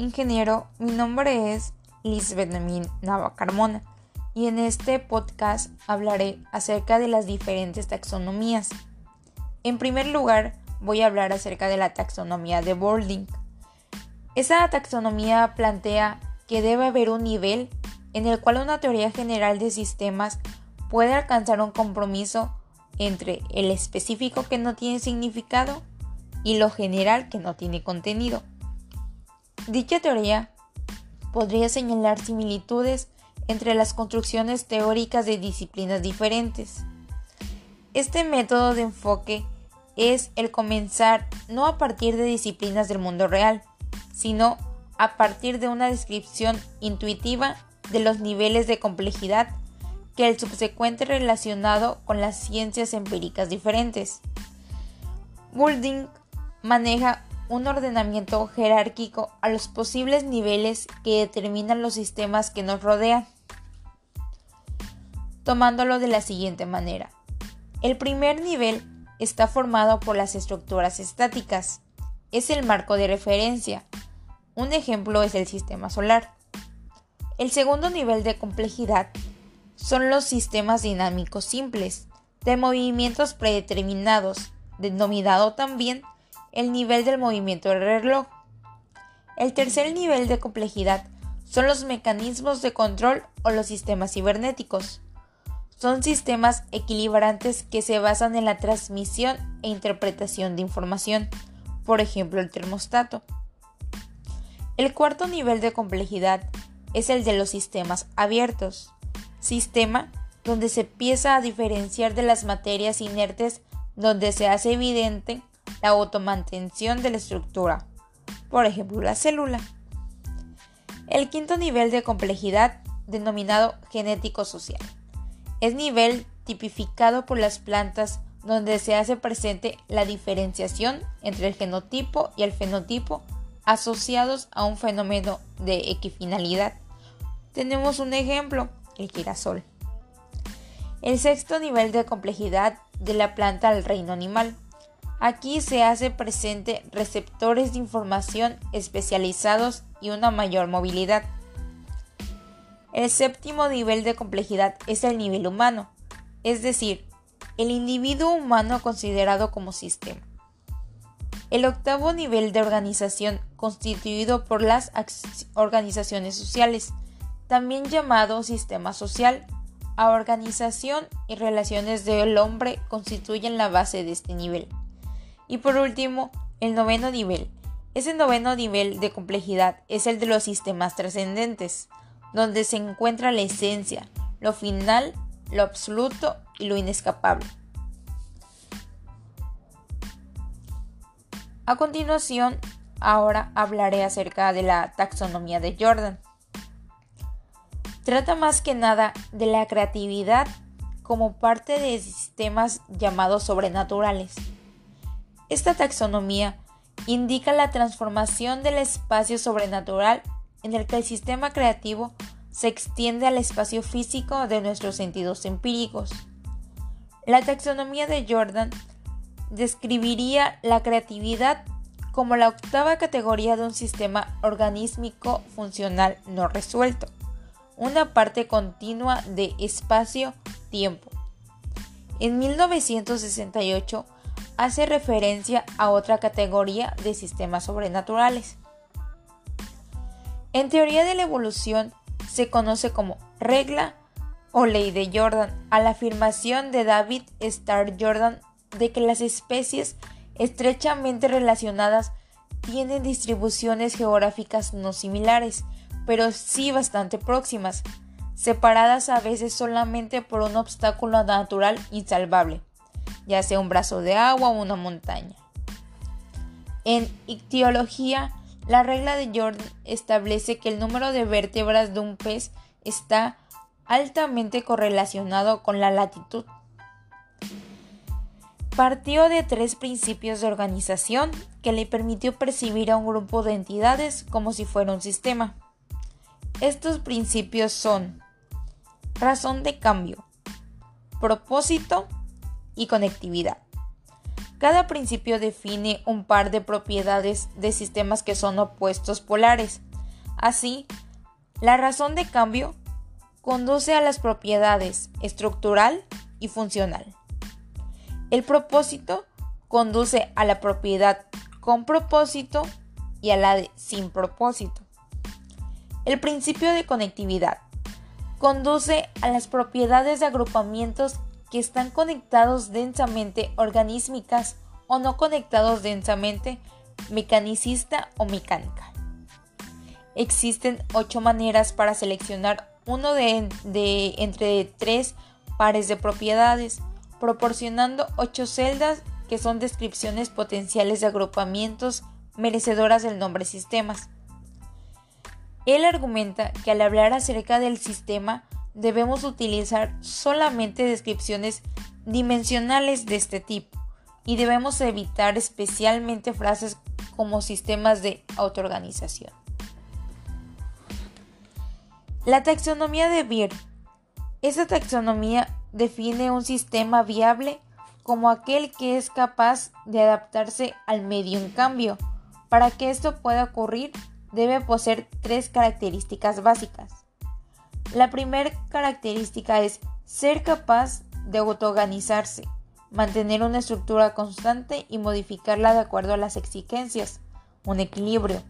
Ingeniero, mi nombre es Lisbeth Nava Carmona y en este podcast hablaré acerca de las diferentes taxonomías. En primer lugar, voy a hablar acerca de la taxonomía de Boulding. Esa taxonomía plantea que debe haber un nivel en el cual una teoría general de sistemas puede alcanzar un compromiso entre el específico que no tiene significado y lo general que no tiene contenido. Dicha teoría podría señalar similitudes entre las construcciones teóricas de disciplinas diferentes. Este método de enfoque es el comenzar no a partir de disciplinas del mundo real, sino a partir de una descripción intuitiva de los niveles de complejidad que el subsecuente relacionado con las ciencias empíricas diferentes. Boulding maneja un ordenamiento jerárquico a los posibles niveles que determinan los sistemas que nos rodean, tomándolo de la siguiente manera. El primer nivel está formado por las estructuras estáticas. Es el marco de referencia. Un ejemplo es el sistema solar. El segundo nivel de complejidad son los sistemas dinámicos simples, de movimientos predeterminados, denominado también el nivel del movimiento del reloj. El tercer nivel de complejidad son los mecanismos de control o los sistemas cibernéticos. Son sistemas equilibrantes que se basan en la transmisión e interpretación de información, por ejemplo el termostato. El cuarto nivel de complejidad es el de los sistemas abiertos, sistema donde se empieza a diferenciar de las materias inertes donde se hace evidente la automantención de la estructura, por ejemplo la célula. El quinto nivel de complejidad, denominado genético-social, es nivel tipificado por las plantas donde se hace presente la diferenciación entre el genotipo y el fenotipo asociados a un fenómeno de equifinalidad. Tenemos un ejemplo, el girasol. El sexto nivel de complejidad de la planta al reino animal Aquí se hace presente receptores de información especializados y una mayor movilidad. El séptimo nivel de complejidad es el nivel humano, es decir, el individuo humano considerado como sistema. El octavo nivel de organización constituido por las organizaciones sociales, también llamado sistema social, a organización y relaciones del hombre constituyen la base de este nivel. Y por último, el noveno nivel. Ese noveno nivel de complejidad es el de los sistemas trascendentes, donde se encuentra la esencia, lo final, lo absoluto y lo inescapable. A continuación, ahora hablaré acerca de la taxonomía de Jordan. Trata más que nada de la creatividad como parte de sistemas llamados sobrenaturales esta taxonomía indica la transformación del espacio sobrenatural en el que el sistema creativo se extiende al espacio físico de nuestros sentidos empíricos. La taxonomía de Jordan describiría la creatividad como la octava categoría de un sistema organísmico funcional no resuelto, una parte continua de espacio-tiempo. En 1968, hace referencia a otra categoría de sistemas sobrenaturales. En teoría de la evolución se conoce como regla o ley de Jordan a la afirmación de David Starr Jordan de que las especies estrechamente relacionadas tienen distribuciones geográficas no similares, pero sí bastante próximas, separadas a veces solamente por un obstáculo natural insalvable ya sea un brazo de agua o una montaña. En ictiología, la regla de Jordan establece que el número de vértebras de un pez está altamente correlacionado con la latitud. Partió de tres principios de organización que le permitió percibir a un grupo de entidades como si fuera un sistema. Estos principios son razón de cambio, propósito y conectividad. Cada principio define un par de propiedades de sistemas que son opuestos polares, Así, la razón de cambio conduce a las propiedades estructural y funcional. El propósito conduce a la propiedad con propósito y a la de sin propósito. El principio de conectividad conduce a las propiedades de agrupamientos que están conectados densamente organísmicas o no conectados densamente mecanicista o mecánica. Existen ocho maneras para seleccionar uno de, de entre tres pares de propiedades, proporcionando ocho celdas que son descripciones potenciales de agrupamientos merecedoras del nombre sistemas. Él argumenta que al hablar acerca del sistema debemos utilizar solamente descripciones dimensionales de este tipo y debemos evitar especialmente frases como sistemas de autoorganización. La taxonomía de Beer. Esta taxonomía define un sistema viable como aquel que es capaz de adaptarse al medio en cambio. Para que esto pueda ocurrir, debe poseer tres características básicas. La primera característica es ser capaz de autoorganizarse, mantener una estructura constante y modificarla de acuerdo a las exigencias, un equilibrio.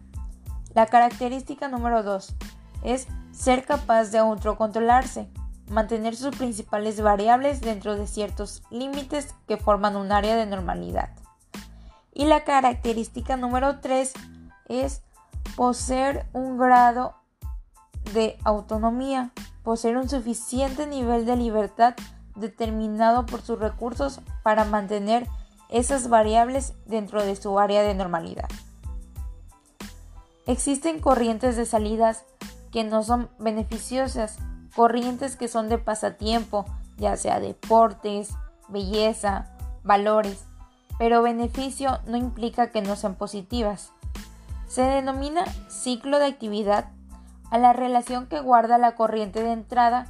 La característica número 2 es ser capaz de autocontrolarse, mantener sus principales variables dentro de ciertos límites que forman un área de normalidad. Y la característica número 3 es poseer un grado de autonomía, poseer un suficiente nivel de libertad determinado por sus recursos para mantener esas variables dentro de su área de normalidad. Existen corrientes de salidas que no son beneficiosas, corrientes que son de pasatiempo, ya sea deportes, belleza, valores, pero beneficio no implica que no sean positivas. Se denomina ciclo de actividad a la relación que guarda la corriente de entrada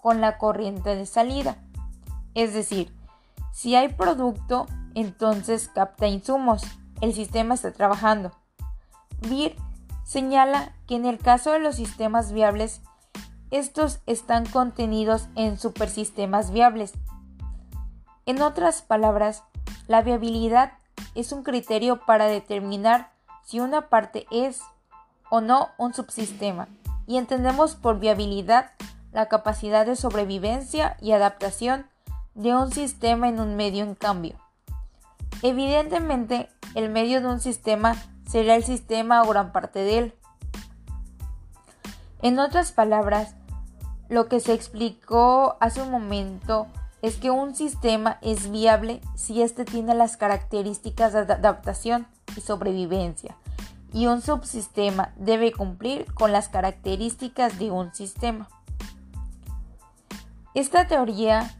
con la corriente de salida. Es decir, si hay producto, entonces capta insumos. El sistema está trabajando. Beer señala que en el caso de los sistemas viables, estos están contenidos en supersistemas viables. En otras palabras, la viabilidad es un criterio para determinar si una parte es o no un subsistema y entendemos por viabilidad la capacidad de sobrevivencia y adaptación de un sistema en un medio en cambio. Evidentemente, el medio de un sistema será el sistema o gran parte de él. En otras palabras, lo que se explicó hace un momento es que un sistema es viable si éste tiene las características de adaptación y sobrevivencia y un subsistema debe cumplir con las características de un sistema. Esta teoría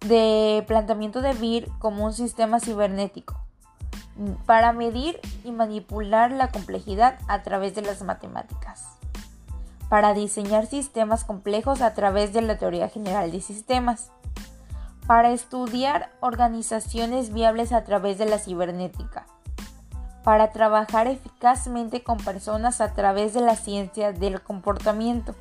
de planteamiento de BIR como un sistema cibernético para medir y manipular la complejidad a través de las matemáticas, para diseñar sistemas complejos a través de la teoría general de sistemas, para estudiar organizaciones viables a través de la cibernética, para trabajar eficazmente con personas a través de la ciencia del comportamiento.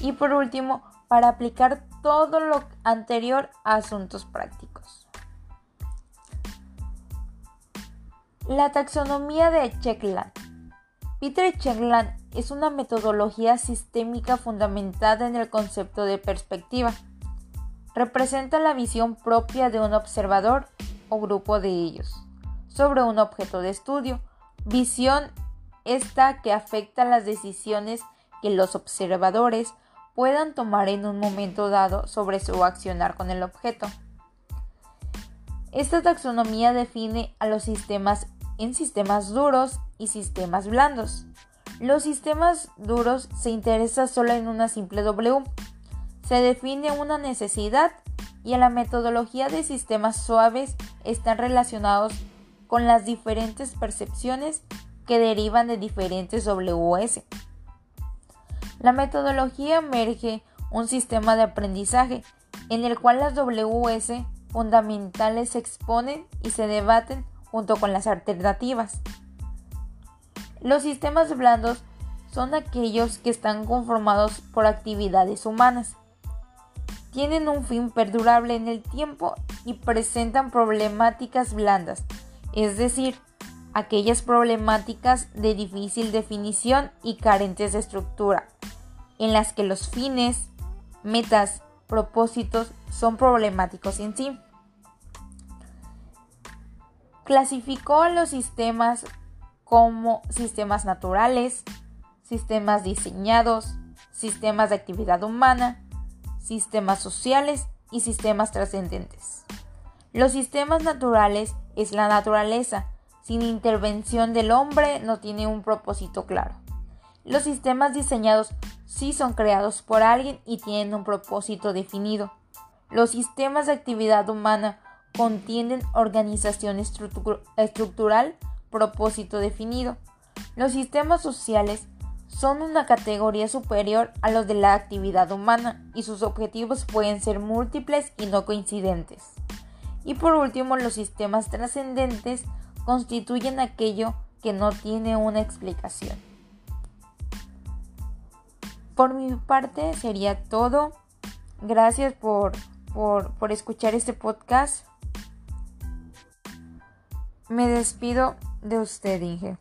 Y por último, para aplicar todo lo anterior a asuntos prácticos. La taxonomía de Checkland. Peter Checkland es una metodología sistémica fundamentada en el concepto de perspectiva. Representa la visión propia de un observador o grupo de ellos sobre un objeto de estudio, visión esta que afecta las decisiones que los observadores puedan tomar en un momento dado sobre su accionar con el objeto. Esta taxonomía define a los sistemas en sistemas duros y sistemas blandos. Los sistemas duros se interesan solo en una simple W. Se define una necesidad y en la metodología de sistemas suaves están relacionados con las diferentes percepciones que derivan de diferentes WS. La metodología emerge un sistema de aprendizaje en el cual las WS fundamentales se exponen y se debaten junto con las alternativas. Los sistemas blandos son aquellos que están conformados por actividades humanas. Tienen un fin perdurable en el tiempo y presentan problemáticas blandas, es decir, aquellas problemáticas de difícil definición y carentes de estructura, en las que los fines, metas, propósitos son problemáticos en sí. Clasificó los sistemas como sistemas naturales, sistemas diseñados, sistemas de actividad humana, sistemas sociales y sistemas trascendentes. Los sistemas naturales es la naturaleza, sin intervención del hombre no tiene un propósito claro. Los sistemas diseñados sí son creados por alguien y tienen un propósito definido. Los sistemas de actividad humana contienen organización estructural, propósito definido. Los sistemas sociales son una categoría superior a los de la actividad humana y sus objetivos pueden ser múltiples y no coincidentes. Y por último, los sistemas trascendentes constituyen aquello que no tiene una explicación. Por mi parte sería todo. Gracias por, por, escuchar este podcast. Me despido de usted, Inge.